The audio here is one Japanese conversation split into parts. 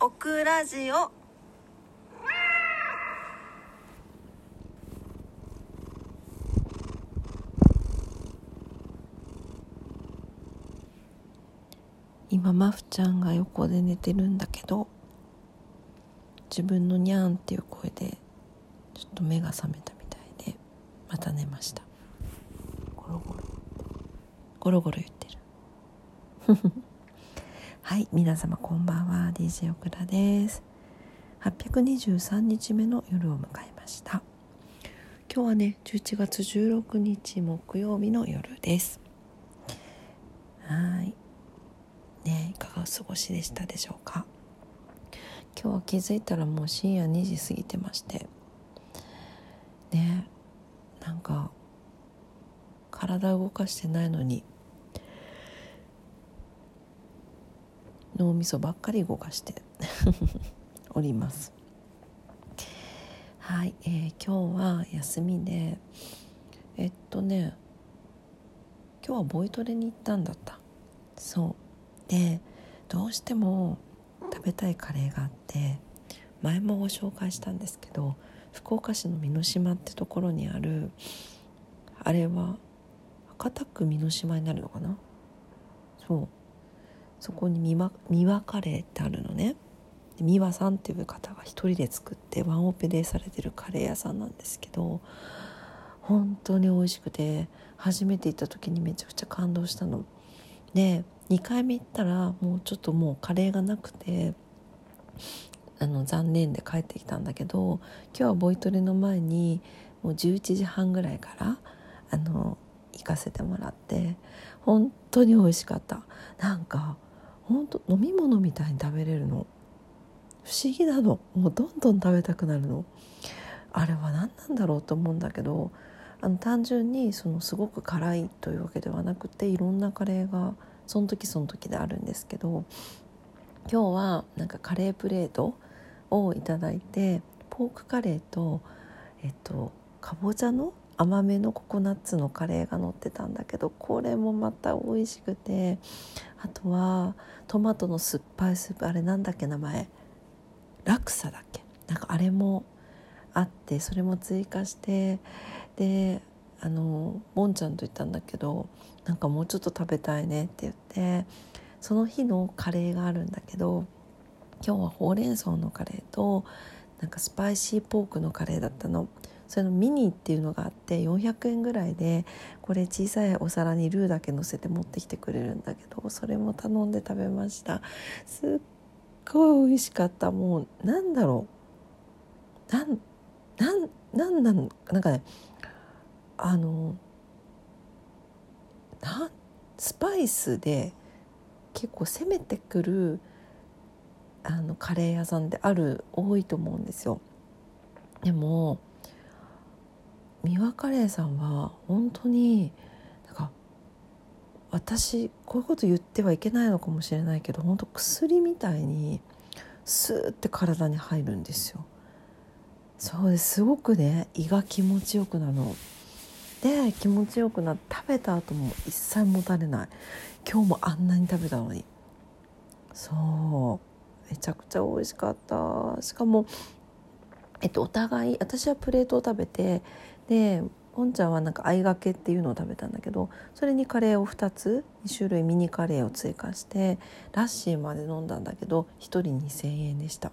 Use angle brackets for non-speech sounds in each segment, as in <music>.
オクラジオ。今マフちゃんが横で寝てるんだけど自分のニャンっていう声でちょっと目が覚めたみたいでまた寝ました。ゴロゴロ。ゴロゴロ言ってるはい皆様こんばんは。DJ オクラです。823日目の夜を迎えました。今日はね11月16日木曜日の夜です。はい。ねいかがお過ごしでしたでしょうか？今日は気づいたらもう深夜2時過ぎてまして。ねなんか体動かしてないのに。脳みそばっかり動かして <laughs> おります。はい、えー、今日は休みでえっとね今日はボイトレに行ったんだった。そう。でどうしても食べたいカレーがあって前もご紹介したんですけど福岡市の美濃島ってところにあるあれは博多区美濃島になるのかな？そう。そこに三輪三輪カレーってあるのね三輪さんっていう方が一人で作ってワンオペでされてるカレー屋さんなんですけど本当に美味しくて初めて行った時にめちゃくちゃ感動したの。で2回目行ったらもうちょっともうカレーがなくてあの残念で帰ってきたんだけど今日はボイトレの前にもう11時半ぐらいからあの行かせてもらって本当に美味しかったなんか本当飲み物みたいに食べれるの？不思議なの。もうどんどん食べたくなるの。あれは何なんだろうと思うんだけどあの単純にそのすごく辛いというわけではなくていろんなカレーがその時その時であるんですけど今日はなんかカレープレートをいただいてポークカレーとえっとかぼちゃの甘めのココナッツのカレーが乗ってたんだけどこれもまた美味しくてあとはトマトの酸っぱいスープあれなんだっけ名前ラクサだっけなんかあれもあってそれも追加してであのボンちゃんと言ったんだけどなんかもうちょっと食べたいねって言ってその日のカレーがあるんだけど今日はほうれん草のカレーとなんかスパイシーポークのカレーだったの。それのミニっていうのがあって400円ぐらいでこれ小さいお皿にルーだけ乗せて持ってきてくれるんだけどそれも頼んで食べました。すっごい美味しかった。もうなんだろう。なんなんなんなんなんかねあのなスパイスで結構攻めてくるあのカレー屋さんである多いと思うんですよ。でも三輪カレーさんは本当になんか私こういうこと言ってはいけないのかもしれないけど本当薬みたいにスーって体に入るんですよ。そうですすごくね胃が気持ちよくなるの。で気持ちよくなって食べた後も一切もたれない。今日もあんなに食べたのに。そう。めちゃくちゃ美味しかった。しかもえっとお互い私はプレートを食べてでポンちゃんはなんか合いがけっていうのを食べたんだけどそれにカレーを2つ2種類ミニカレーを追加してラッシーまで飲んだんだけど1人2,000円でした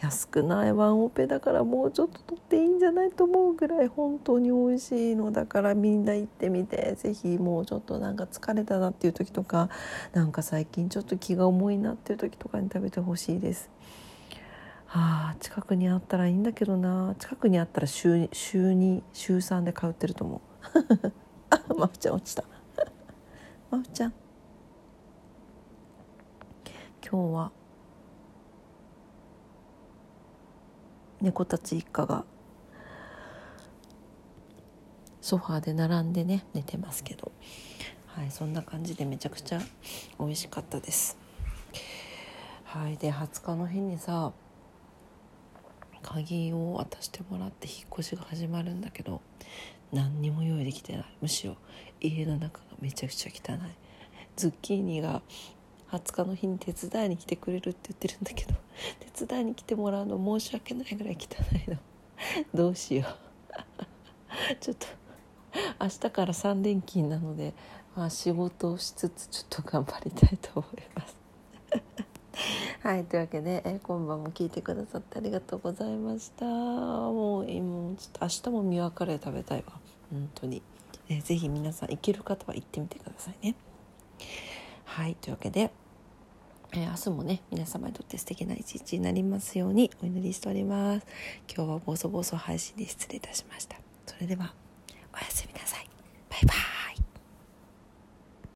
安くないワンオペだからもうちょっと取っていいんじゃないと思うぐらい本当に美味しいのだからみんな行ってみて是非もうちょっとなんか疲れたなっていう時とかなんか最近ちょっと気が重いなっていう時とかに食べてほしいです。あ近くにあったらいいんだけどな。近くにあったら週週2週3で通ってると思う。<laughs> あまふちゃん落ちた。まふちゃん。今日は猫たち一家がソファーで並んでね寝てますけど。はいそんな感じでめちゃくちゃ美味しかったです。はいで20日の日にさ鍵を渡してもらって引っ越しが始まるんだけど何にも用意できてない。むしろ家の中がめちゃくちゃ汚い。ズッキーニが20日の日に手伝いに来てくれるって言ってるんだけど手伝いに来てもらうの申し訳ないぐらい汚いの。どうしよう。ちょっと明日から3連勤なので、まあ、仕事をしつつちょっと頑張りたいと思います。<laughs> はいというわけで、え今晩も聞いてくださってありがとうございました。もう今ちょっと明日もミワカレー食べたいわ。本当に、えー、ぜひ皆さん行ける方は行ってみてくださいね。はいというわけで、えー、明日もね皆様にとって素敵な一日になりますようにお祈りしております。今日はボソボソ配信で失礼いたしました。それではおやすみなさい。バイバイ。